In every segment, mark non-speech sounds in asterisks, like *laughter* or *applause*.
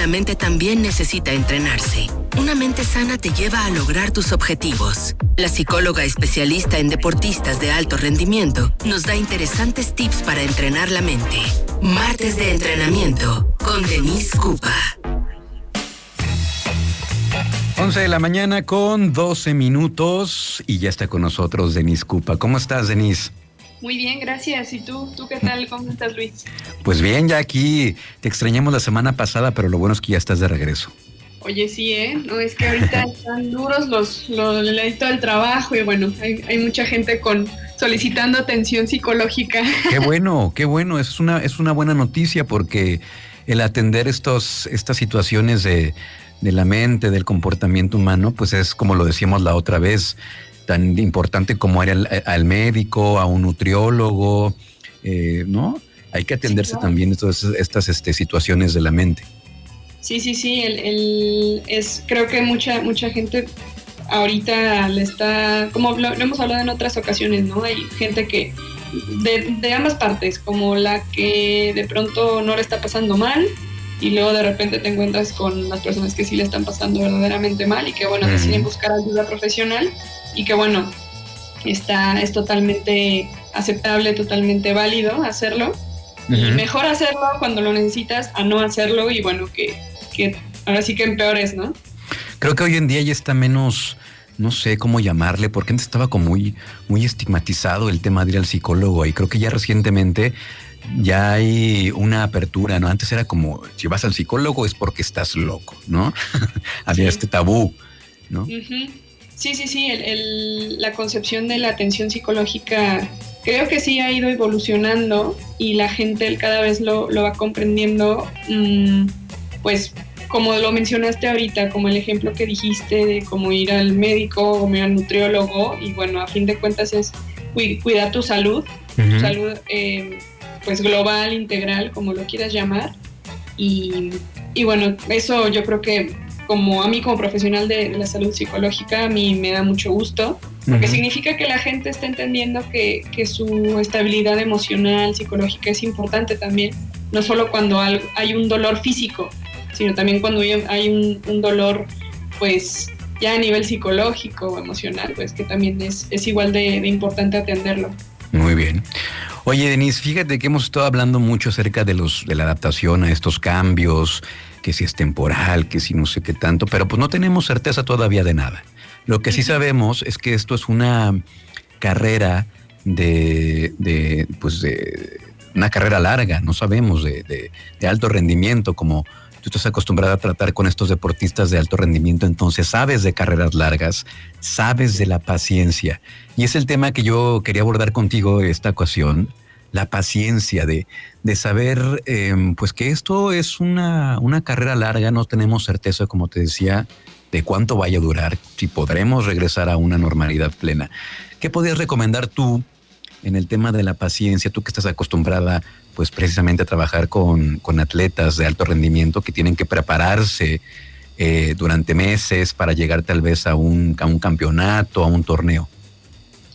la mente también necesita entrenarse. Una mente sana te lleva a lograr tus objetivos. La psicóloga especialista en deportistas de alto rendimiento nos da interesantes tips para entrenar la mente. Martes de entrenamiento con Denise Cupa. 11 de la mañana con 12 minutos y ya está con nosotros Denise Cupa. ¿Cómo estás, Denise? Muy bien, gracias. ¿Y tú? ¿Tú qué tal? ¿Cómo estás, Luis? Pues bien, ya aquí te extrañamos la semana pasada, pero lo bueno es que ya estás de regreso. Oye, sí, ¿eh? No, es que ahorita *laughs* están duros los, los todo el trabajo y bueno, hay, hay, mucha gente con solicitando atención psicológica. Qué *laughs* bueno, qué bueno. Es una, es una buena noticia porque el atender estos, estas situaciones de, de la mente, del comportamiento humano, pues es como lo decíamos la otra vez, tan importante como ir al, médico, a un nutriólogo, eh, ¿no? Hay que atenderse también todas estas este, situaciones de la mente. Sí, sí, sí, el, es, creo que mucha, mucha gente ahorita le está, como lo, hemos hablado en otras ocasiones, ¿no? Hay gente que de, de, ambas partes, como la que de pronto no le está pasando mal y luego de repente te encuentras con las personas que sí le están pasando verdaderamente mal y que bueno, deciden buscar ayuda profesional y que bueno, está, es totalmente aceptable, totalmente válido hacerlo. Y mejor hacerlo cuando lo necesitas a no hacerlo y bueno, que, que ahora sí que empeores, ¿no? Creo que hoy en día ya está menos, no sé cómo llamarle, porque antes estaba como muy, muy estigmatizado el tema de ir al psicólogo y creo que ya recientemente ya hay una apertura, ¿no? Antes era como, si vas al psicólogo es porque estás loco, ¿no? *laughs* Había este tabú, ¿no? Sí, sí, sí, la concepción de la atención psicológica creo que sí ha ido evolucionando y la gente cada vez lo, va comprendiendo, mm, pues como lo mencionaste ahorita, como el ejemplo que dijiste de cómo ir al médico o ir al nutriólogo y bueno, a fin de cuentas es cuidar tu salud, tu salud em, pues global, integral, como lo quieras llamar. Y, y bueno, eso yo creo que como a mí como profesional de, la salud psicológica, a mí me da mucho gusto, porque significa que la gente está entendiendo que, que, su estabilidad emocional, psicológica es importante también, no solo cuando hay un dolor físico, sino también cuando hay un, un dolor, pues ya a nivel psicológico o emocional, pues que también es, es igual de, de importante atenderlo. Muy bien. Oye, Denise, fíjate que hemos estado hablando mucho acerca de los de la adaptación a estos cambios, que si es temporal, que si no sé qué tanto, pero pues no tenemos certeza todavía de nada. Lo que sí sabemos es que esto es una carrera de, de pues de una carrera larga, no sabemos, de, de, de, alto rendimiento, como tú estás acostumbrada a tratar con estos deportistas de alto rendimiento, entonces sabes de carreras largas, sabes de la paciencia. Y es el tema que yo quería abordar contigo esta ocasión, la paciencia de, de saber em, pues que esto es una, una carrera larga, no tenemos certeza, como te decía, de cuánto vaya a durar, si podremos regresar a una normalidad plena. ¿Qué podrías recomendar tú en el tema de la paciencia, tú que estás acostumbrada pues precisamente a trabajar con, con atletas de alto rendimiento que tienen que prepararse eh, durante meses para llegar tal vez a un, a un campeonato, a un torneo?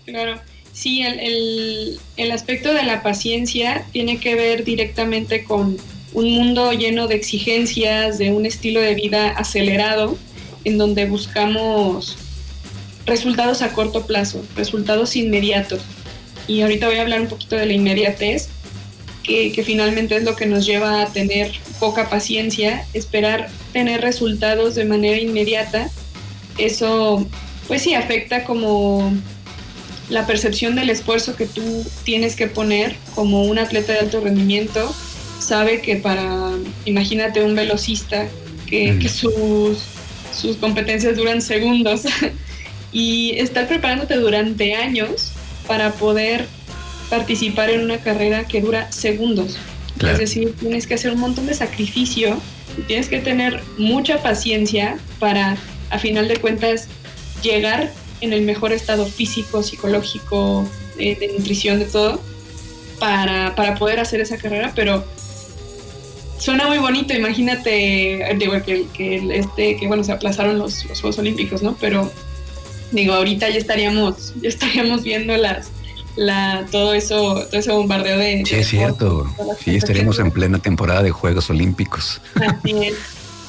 Claro. Sí, el, el, aspecto de la paciencia tiene que ver directamente con un mundo lleno de exigencias, de un estilo de vida acelerado, en donde buscamos resultados a corto plazo, resultados inmediatos. Y ahorita voy a hablar un poquito de la inmediatez, que, que, finalmente es lo que nos lleva a tener poca paciencia, esperar tener resultados de manera inmediata. Eso, pues sí, afecta como la percepción del esfuerzo que tú tienes que poner como un atleta de alto rendimiento, sabe que para, imagínate un velocista, que, sus, sus competencias duran segundos *laughs* y estar preparándote durante años para poder participar en una carrera que dura segundos. Es decir, tienes que hacer un montón de sacrificio tienes que tener mucha paciencia para, a final de cuentas, llegar en el mejor estado físico, psicológico, eh, de nutrición, de todo, para, para, poder hacer esa carrera, pero suena muy bonito, imagínate, digo, que, que, este, que bueno, se aplazaron los, los, Juegos Olímpicos, ¿no? Pero digo, ahorita ya estaríamos, ya estaríamos viendo las, la, todo eso, todo ese bombardeo de... Sí, es cierto. Sí, estaríamos en plena temporada de Juegos Olímpicos. Así es.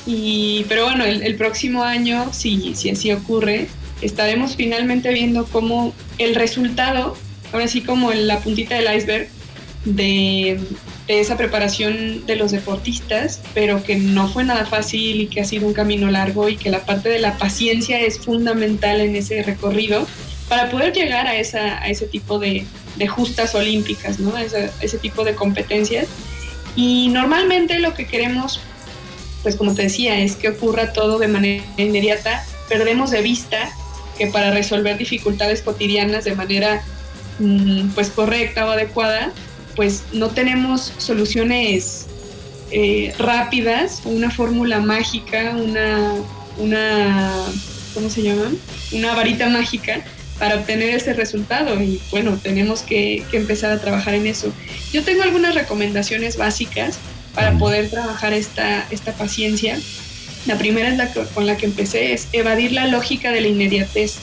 Y, pero bueno, el, próximo año, si, si así ocurre, estaremos finalmente viendo cómo el resultado, ahora sí como la puntita del iceberg, de, de, esa preparación de los deportistas, pero que no fue nada fácil y que ha sido un camino largo y que la parte de la paciencia es fundamental en ese recorrido para poder llegar a, esa, a ese tipo de, de justas olímpicas, ¿no? Ese, ese tipo de competencias. Y normalmente lo que queremos, pues como te decía, es que ocurra todo de manera inmediata. Perdemos de vista que para resolver dificultades cotidianas de manera mm, pues correcta o adecuada, pues no tenemos soluciones eh, rápidas, una fórmula mágica, una, una, ¿cómo se llama? Una varita mágica para obtener ese resultado y bueno, tenemos que, empezar a trabajar en eso. Yo tengo algunas recomendaciones básicas para poder trabajar esta, esta paciencia. La primera es la con la que empecé, es evadir la lógica de la inmediatez.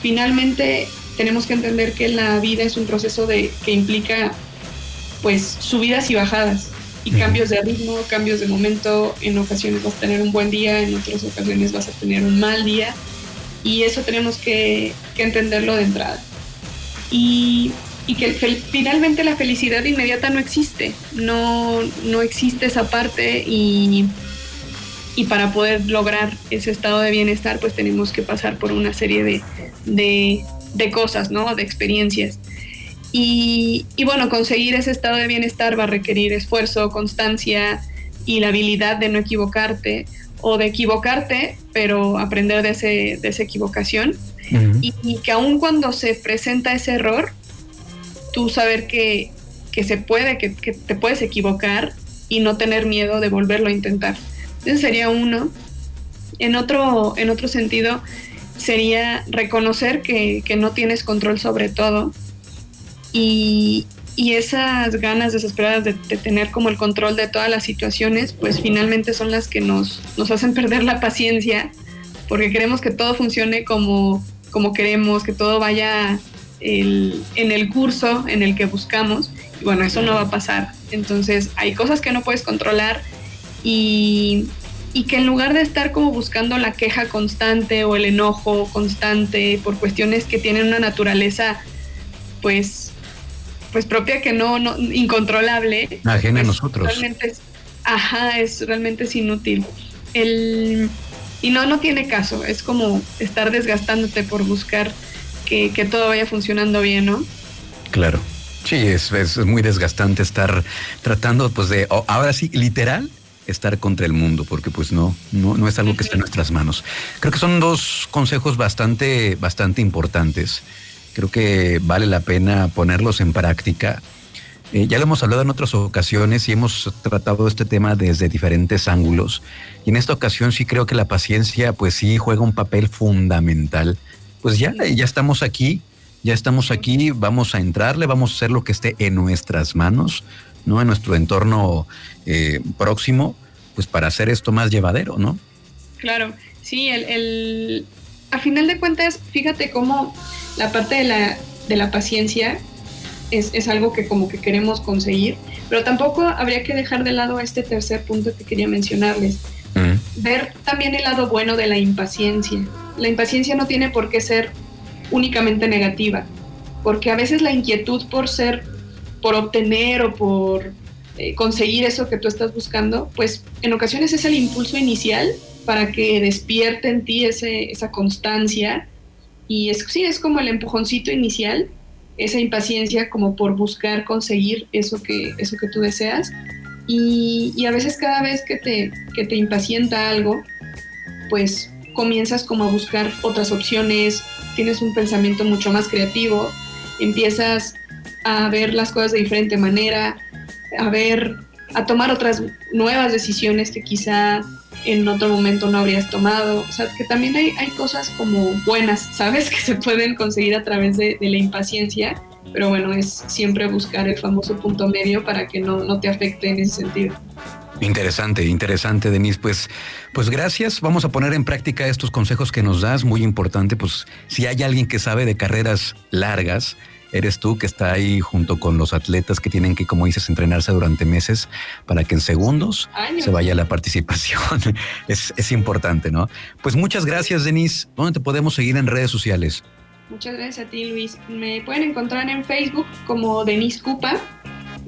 Finalmente tenemos que entender que la vida es un proceso de, que implica pues subidas y bajadas y cambios de ritmo, cambios de momento, en ocasiones vas a tener un buen día, en otras ocasiones vas a tener un mal día y eso tenemos que, entenderlo de entrada. Y, que finalmente la felicidad inmediata no existe, no, no existe esa parte y, y, para poder lograr ese estado de bienestar pues tenemos que pasar por una serie de, de, cosas, ¿no? de experiencias. Y, y, bueno, conseguir ese estado de bienestar va a requerir esfuerzo, constancia y la habilidad de no equivocarte o de equivocarte, pero aprender de, ese, de esa equivocación. y, que aun cuando se presenta ese error, tú saber que, que se puede, que, que, te puedes equivocar y no tener miedo de volverlo a intentar. Ese sería uno. En otro, en otro sentido, sería reconocer que, que no tienes control sobre todo y, y esas ganas desesperadas de, tener como el control de todas las situaciones, pues finalmente son las que nos, nos hacen perder la paciencia, porque queremos que todo funcione como, como queremos, que todo vaya en el curso en el que buscamos, y bueno, eso no va a pasar. Entonces hay cosas que no puedes controlar y, y que en lugar de estar como buscando la queja constante o el enojo constante por cuestiones que tienen una naturaleza, pues pues propia que no, no incontrolable. Ajena a nosotros. Realmente es, ajá, es realmente es inútil. El, y no, no tiene caso. Es como estar desgastándote por buscar que, todo vaya funcionando bien, ¿no? Claro. Sí, es, es muy desgastante estar tratando, pues, de, ahora sí, literal, estar contra el mundo, porque pues no, no, no es algo que esté en nuestras manos. Creo que son dos consejos bastante, bastante importantes. Creo que vale la pena ponerlos en práctica. Eh, ya lo hemos hablado en otras ocasiones y hemos tratado este tema desde diferentes ángulos. Y en esta ocasión sí creo que la paciencia, pues sí, juega un papel fundamental. Pues ya, ya estamos aquí, ya estamos aquí, vamos a entrarle, vamos a hacer lo que esté en nuestras manos, ¿no? En nuestro entorno eh, próximo, pues para hacer esto más llevadero, ¿no? Claro, sí, el, el, a final de cuentas, fíjate cómo la parte de la, de la paciencia es, es, algo que como que queremos conseguir, pero tampoco habría que dejar de lado este tercer punto que quería mencionarles. Ver también el lado bueno de la impaciencia. La impaciencia no tiene por qué ser únicamente negativa, porque a veces la inquietud por ser, por obtener o por eh, conseguir eso que tú estás buscando, pues en ocasiones es el impulso inicial para que despierte en ti ese, esa constancia y es, sí, es como el empujoncito inicial, esa impaciencia como por buscar conseguir eso que, eso que tú deseas. Y, a veces cada vez que te, que te impacienta algo, pues comienzas como a buscar otras opciones, tienes un pensamiento mucho más creativo, empiezas a ver las cosas de diferente manera, a ver, a tomar otras nuevas decisiones que quizá en otro momento no habrías tomado. O sea, que también hay, hay cosas como buenas, *laughs* ¿sabes? Que se pueden conseguir a través de, la impaciencia, pero bueno, es siempre buscar el famoso punto medio para que no, no te afecte en ese sentido. Interesante, interesante, Denise. Pues, pues gracias. Vamos a poner en práctica estos consejos que nos das. Muy importante, pues si hay alguien que sabe de carreras largas, eres tú que está ahí junto con los atletas que tienen que, como dices, entrenarse durante meses para que en segundos se vaya la participación. *laughs* es, es importante, ¿no? Pues muchas gracias, Denise. ¿Dónde te podemos seguir en redes sociales? Muchas gracias a ti, Luis. Me pueden encontrar en Facebook como Denise Cupa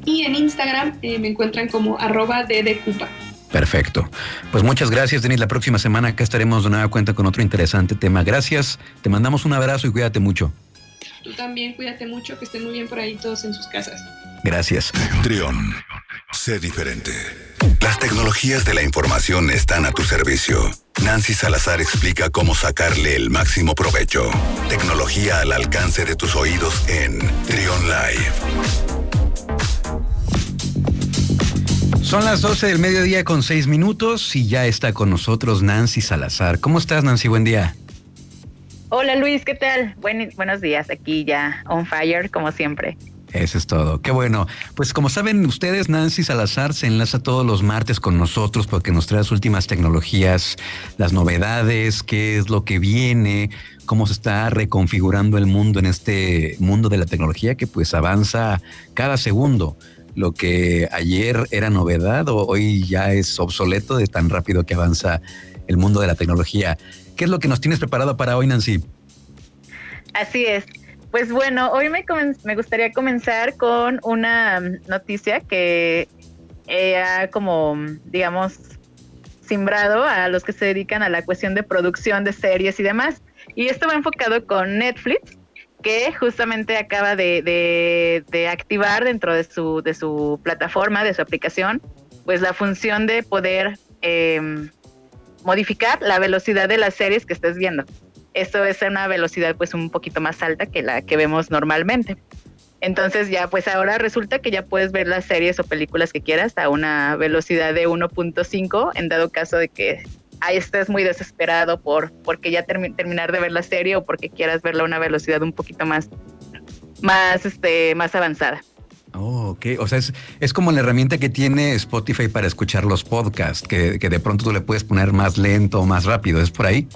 y en Instagram eh, me encuentran como arroba ddcupa. Perfecto. Pues muchas gracias, Denis. La próxima semana acá estaremos de nueva cuenta con otro interesante tema. Gracias. Te mandamos un abrazo y cuídate mucho. Tú también, cuídate mucho, que estén muy bien por ahí todos en sus casas. Gracias. Trión, sé diferente. Las tecnologías de la información están a tu servicio. Nancy Salazar explica cómo sacarle el máximo provecho. Tecnología al alcance de tus oídos en Trión Live. Son las 12 del mediodía con 6 minutos y ya está con nosotros Nancy Salazar. ¿Cómo estás, Nancy? Buen día. Hola, Luis, ¿qué tal? buenos días, aquí ya on fire, como siempre. Eso es todo. Qué bueno. Pues como saben ustedes, Nancy Salazar se enlaza todos los martes con nosotros porque nos trae las últimas tecnologías, las novedades, qué es lo que viene, cómo se está reconfigurando el mundo en este mundo de la tecnología que pues avanza cada segundo lo que ayer era novedad o hoy ya es obsoleto de tan rápido que avanza el mundo de la tecnología. ¿Qué es lo que nos tienes preparado para hoy, Nancy? Así es. Pues bueno, hoy me, me gustaría comenzar con una noticia que ha como, digamos, simbrado a los que se dedican a la cuestión de producción de series y demás. Y esto va enfocado con Netflix, que justamente acaba de, activar dentro de su, de su plataforma, de su aplicación, pues la función de poder em, modificar la velocidad de las series que estés viendo. Esto es una velocidad pues un poquito más alta que la que vemos normalmente. Entonces ya pues ahora resulta que ya puedes ver las series o películas que quieras a una velocidad de 1.5 en dado caso de que ahí estés muy desesperado por porque ya terminar de ver la serie o porque quieras verla a una velocidad un poquito más, más, este, más avanzada. Oh, ok. O sea, es, como la herramienta que tiene Spotify para escuchar los podcasts, que, que de pronto tú le puedes poner más lento o más rápido. ¿Es por ahí?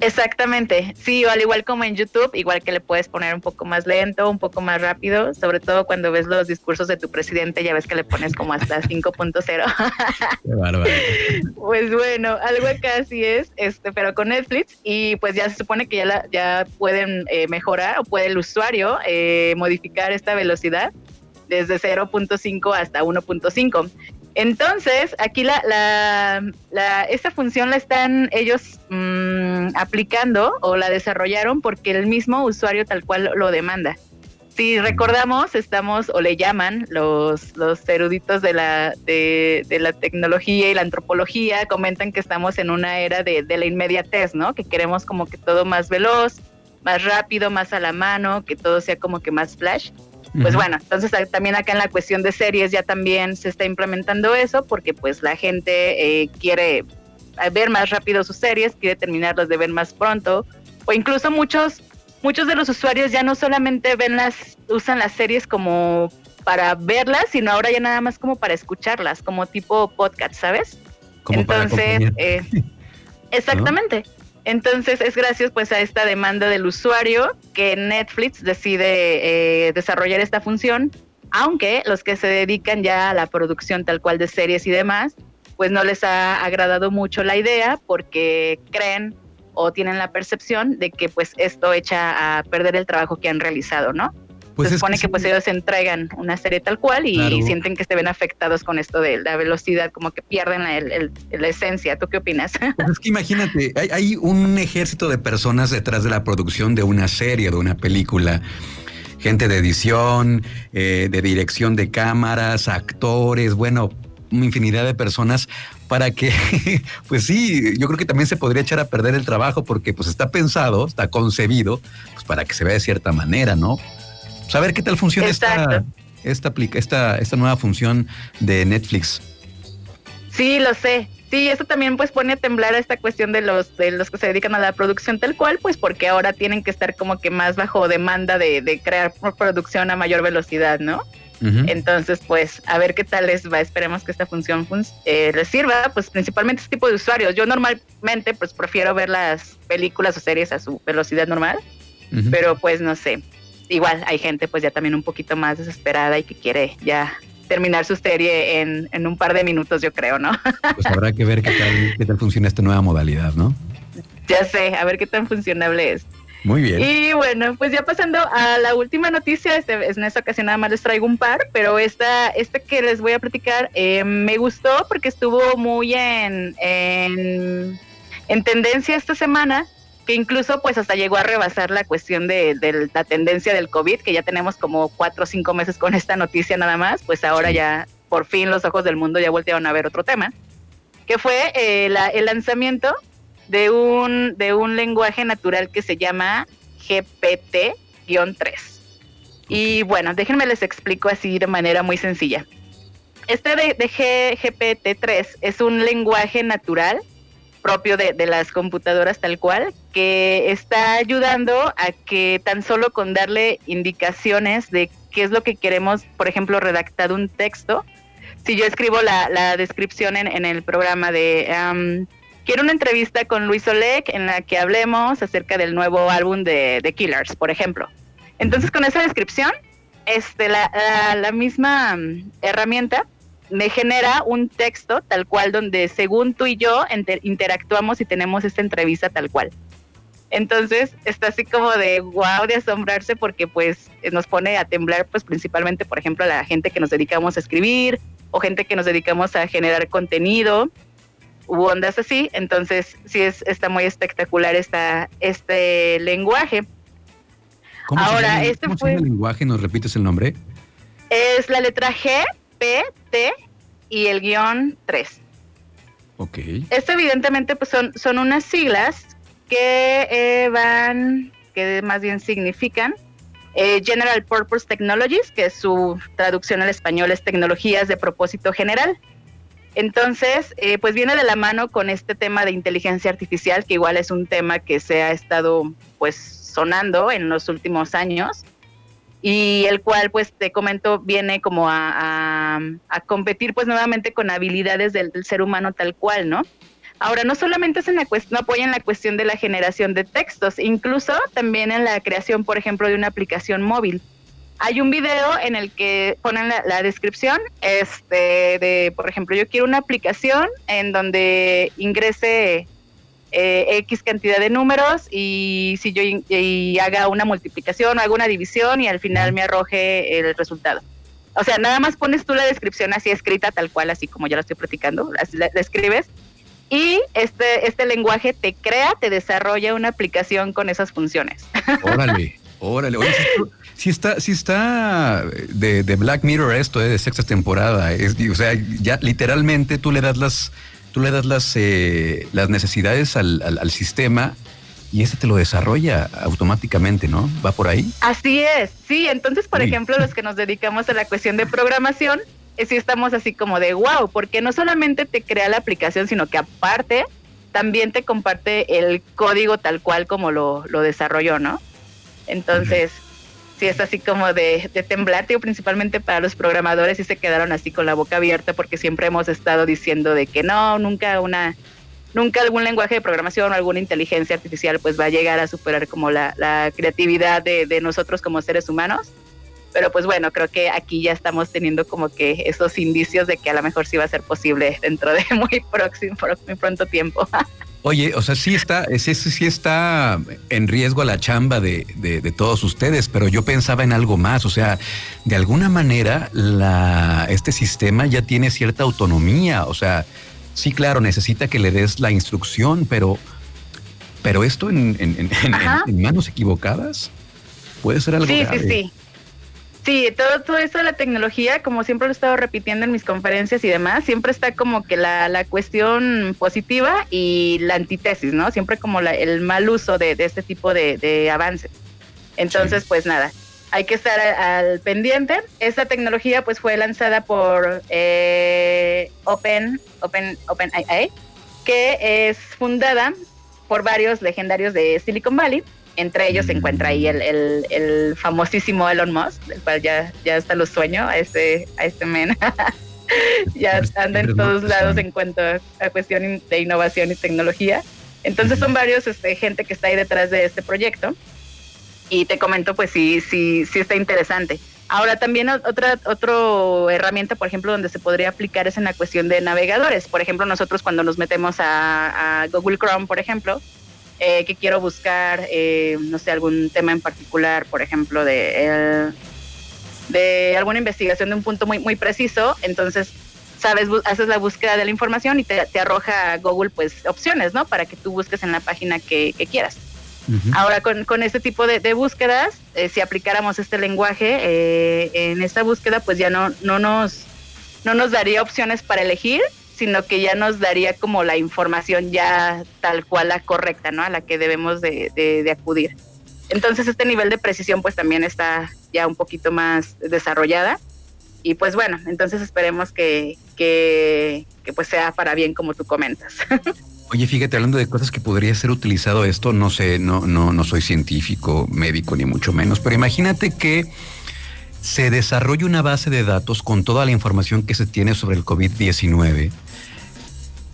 Exactamente, sí, al igual como en YouTube, igual que le puedes poner un poco más lento, un poco más rápido, sobre todo cuando ves los discursos de tu presidente, ya ves que le pones como hasta *laughs* 5.0. pues bueno, algo acá así es, este, pero con Netflix y pues ya se supone que ya, ya pueden eh, mejorar o puede el usuario eh, modificar esta velocidad desde 0.5 hasta 1.5. Entonces, aquí la, la, esta función la están ellos mm, aplicando o la desarrollaron porque el mismo usuario tal cual lo demanda. Si recordamos, estamos o le llaman los, los eruditos de la, de, la tecnología y la antropología, comentan que estamos en una era de, de la inmediatez, ¿no? Que queremos como que todo más veloz, más rápido, más a la mano, que todo sea como que más flash. Pues bueno, entonces también acá en la cuestión de series ya también se está implementando eso porque pues la gente eh, quiere eh, ver más rápido sus series, quiere terminarlas de ver más pronto o incluso muchos muchos de los usuarios ya no solamente ven las usan las series como para verlas, sino ahora ya nada más como para escucharlas, como tipo podcast, ¿sabes? Como Entonces, eh, *laughs* exactamente. Entonces es gracias pues a esta demanda del usuario que Netflix decide eh, desarrollar esta función, aunque los que se dedican ya a la producción tal cual de series y demás, pues no les ha agradado mucho la idea porque creen o tienen la percepción de que pues esto echa a perder el trabajo que han realizado, ¿no? Pues se supone que, pues ellos entregan una serie tal cual y sienten que se ven afectados con esto de la velocidad, como que pierden la, esencia. ¿Tú qué opinas? *laughs* Pues es que imagínate, hay, un ejército de personas detrás de la producción de una serie, de una película gente de edición, eh, de dirección de cámaras, actores, bueno, una infinidad de personas para que, *laughs* pues sí, yo creo que también se podría echar a perder el trabajo porque pues está pensado, está concebido, pues para que se vea de cierta manera, ¿no? Saber qué tal funciona esta, esta, esta, esta nueva función de Netflix. Sí, lo sé. Sí, eso también pues pone a temblar a esta cuestión de los de los que se dedican a la producción tal cual, pues porque ahora tienen que estar como que más bajo demanda de, de crear producción a mayor velocidad, ¿no? Entonces, pues, a ver qué tal les va. Esperemos que esta función eh, les sirva, pues, principalmente este tipo de usuarios. Yo normalmente, pues, prefiero ver las películas o series a su velocidad normal, pero pues, no sé. Igual hay gente pues ya también un poquito más desesperada y que quiere ya terminar su serie en, en un par de minutos, yo creo, ¿no? *laughs* Pues habrá que ver qué tal, qué tal funciona esta nueva modalidad, ¿no? Ya sé, a ver qué tan funcionable es. Muy bien. Y bueno, pues ya pasando a la última noticia, este, en esta ocasión nada más les traigo un par, pero esta, este que les voy a platicar eh, me gustó porque estuvo muy en, en, en, tendencia esta semana, que incluso pues hasta llegó a rebasar la cuestión de, de, la tendencia del COVID, que ya tenemos como cuatro o cinco meses con esta noticia nada más, pues ahora sí. ya por fin los ojos del mundo ya voltearon a ver otro tema, que fue eh, la, el lanzamiento de un, de un lenguaje natural que se llama GPT-3. Y bueno, déjenme les explico así de manera muy sencilla. Este de, de GPT-3 es un lenguaje natural propio de, las computadoras tal cual, que está ayudando a que tan solo con darle indicaciones de qué es lo que queremos, por ejemplo, redactar un texto, si yo escribo la, descripción en, el programa de... Quiero una entrevista con Luis Oleg en la que hablemos acerca del nuevo álbum de, de Killers, por ejemplo. Entonces, con esa descripción, este, la, la, misma herramienta me genera un texto tal cual donde según tú y yo inter interactuamos y tenemos esta entrevista tal cual. Entonces está así como de wow, de asombrarse porque pues nos pone a temblar pues principalmente por ejemplo a la gente que nos dedicamos a escribir o gente que nos dedicamos a generar contenido u ondas así. Entonces sí es, está muy espectacular esta, este lenguaje. ¿Cómo Ahora, se este ¿cómo fue... Se llama el lenguaje? ¿Nos repites el nombre? Es la letra G, P, T y el guion 3. Ok. Esto evidentemente pues son, son unas siglas que eh, van, que más bien significan eh, General Purpose Technologies, que su traducción al español es tecnologías de propósito general. Entonces, eh, pues viene de la mano con este tema de inteligencia artificial, que igual es un tema que se ha estado pues sonando en los últimos años y el cual, pues te comento, viene como a, a, a competir pues nuevamente con habilidades del, del, ser humano tal cual, ¿no? Ahora, no solamente es en la no apoya en la cuestión de la generación de textos, incluso también en la creación, por ejemplo, de una aplicación móvil. Hay un video en el que ponen la, la descripción, este, de, por ejemplo, yo quiero una aplicación en donde ingrese eh, X cantidad de números y si yo haga una multiplicación o haga una división y al final me arroje el resultado. O sea, nada más pones tú la descripción así escrita, tal cual, así como ya lo estoy platicando, la, la escribes y este, este lenguaje te crea, te desarrolla una aplicación con esas funciones. *laughs* Órale, órale. Oye, si, está, si está de, de, Black Mirror esto, eh, de sexta temporada, es, o sea, ya literalmente tú le das las, tú le das las, eh, las necesidades al, al, al sistema y ese te lo desarrolla automáticamente, ¿no? ¿Va por ahí? Así es, sí. Entonces, por sí. ejemplo, los que nos dedicamos a la cuestión de programación, eh, sí estamos así como de wow, porque no solamente te crea la aplicación, sino que aparte también te comparte el código tal cual como lo, lo desarrolló, ¿no? Entonces, uh -huh. Sí es así como de, de principalmente para los programadores y se quedaron así con la boca abierta porque siempre hemos estado diciendo de que no, nunca una nunca algún lenguaje de programación o alguna inteligencia artificial pues va a llegar a superar como la, la creatividad de, de, nosotros como seres humanos. Pero pues bueno, creo que aquí ya estamos teniendo como que esos indicios de que a lo mejor sí va a ser posible dentro de *laughs* muy próximo, muy pronto tiempo. *laughs* Oye, o sea, sí está, sí, sí está en riesgo la chamba de, de, de, todos ustedes, pero yo pensaba en algo más. O sea, de alguna manera la, este sistema ya tiene cierta autonomía. O sea, sí, claro, necesita que le des la instrucción, pero, pero esto en, en, en, en manos equivocadas puede ser algo sí, grave. Sí, sí, Sí, todo, todo esto de la tecnología, como siempre lo he estado repitiendo en mis conferencias y demás, siempre está como que la, la cuestión positiva y la antítesis, ¿no? Siempre como la, el mal uso de, de este tipo de, de avances. Entonces, sí. pues nada, hay que estar al, al, pendiente. Esta tecnología pues fue lanzada por eh, Open, Open, Open AI, que es fundada por varios legendarios de Silicon Valley entre ellos se encuentra ahí el, el, el, famosísimo Elon Musk, del cual ya, ya hasta lo sueño a este, a este men. *laughs* ya anda en todos lados en cuanto a, cuestión de innovación y tecnología. Entonces son varios este, gente que está ahí detrás de este proyecto. Y te comento, pues sí, sí, sí está interesante. Ahora también otra, otra herramienta, por ejemplo, donde se podría aplicar es en la cuestión de navegadores. Por ejemplo, nosotros cuando nos metemos a, Google Chrome, por ejemplo, eh, que quiero buscar, eh, no sé, algún tema en particular, por ejemplo, de, de alguna investigación de un punto muy, muy preciso, entonces sabes, haces la búsqueda de la información y te, te, arroja Google pues opciones, ¿no? Para que tú busques en la página que, quieras. Ahora con, con, este tipo de, búsquedas, eh, si aplicáramos este lenguaje eh, en esta búsqueda, pues ya no, no, nos, no nos daría opciones para elegir, sino que ya nos daría como la información ya tal cual la correcta, ¿no? A la que debemos de, de acudir. Entonces este nivel de precisión pues también está ya un poquito más desarrollada y pues bueno, entonces esperemos que, que, pues sea para bien como tú comentas. *laughs* Oye, fíjate, hablando de cosas que podría ser utilizado esto, no sé, no, no, no soy científico, médico, ni mucho menos, pero imagínate que se desarrolle una base de datos con toda la información que se tiene sobre el COVID-19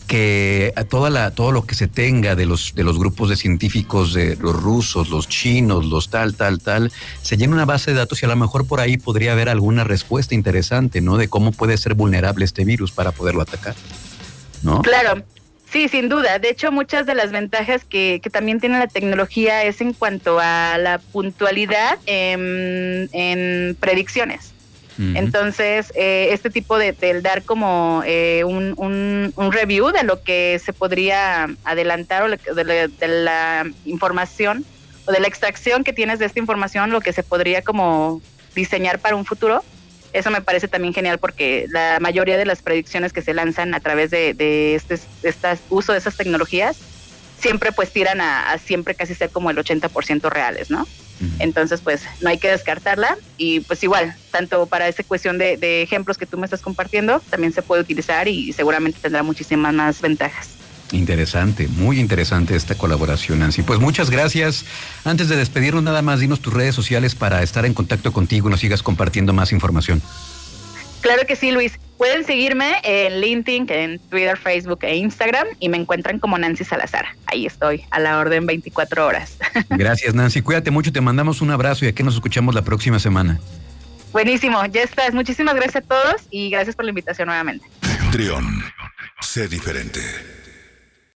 que toda la, todo lo que se tenga de los, de los grupos de científicos, de los rusos, los chinos, los tal, tal, tal, se llena una base de datos y a lo mejor por ahí podría haber alguna respuesta interesante, ¿no? De cómo puede ser vulnerable este virus para poderlo atacar, ¿no? Claro. Sí, sin duda. De hecho, muchas de las ventajas que, que también tiene la tecnología es en cuanto a la puntualidad en, en predicciones. Entonces, eh, este tipo de, dar como eh, un, un, review de lo que se podría adelantar o de, la, información o de la extracción que tienes de esta información, lo que se podría como diseñar para un futuro, eso me parece también genial porque la mayoría de las predicciones que se lanzan a través de, de este, uso de esas tecnologías siempre pues tiran a, a siempre casi ser como el 80% reales, ¿no? Entonces, pues no hay que descartarla y pues igual, tanto para esa cuestión de, ejemplos que tú me estás compartiendo, también se puede utilizar y seguramente tendrá muchísimas más ventajas. Interesante, muy interesante esta colaboración, Nancy. Pues muchas gracias. Antes de despedirnos, nada más dinos tus redes sociales para estar en contacto contigo y nos sigas compartiendo más información. Claro que sí, Luis. Pueden seguirme en LinkedIn, en Twitter, Facebook e Instagram y me encuentran como Nancy Salazar. Ahí estoy, a la orden 24 horas. *laughs* Gracias, Nancy. Cuídate mucho, te mandamos un abrazo y aquí nos escuchamos la próxima semana. Buenísimo, ya estás. Muchísimas gracias a todos y gracias por la invitación nuevamente. Trión, sé diferente.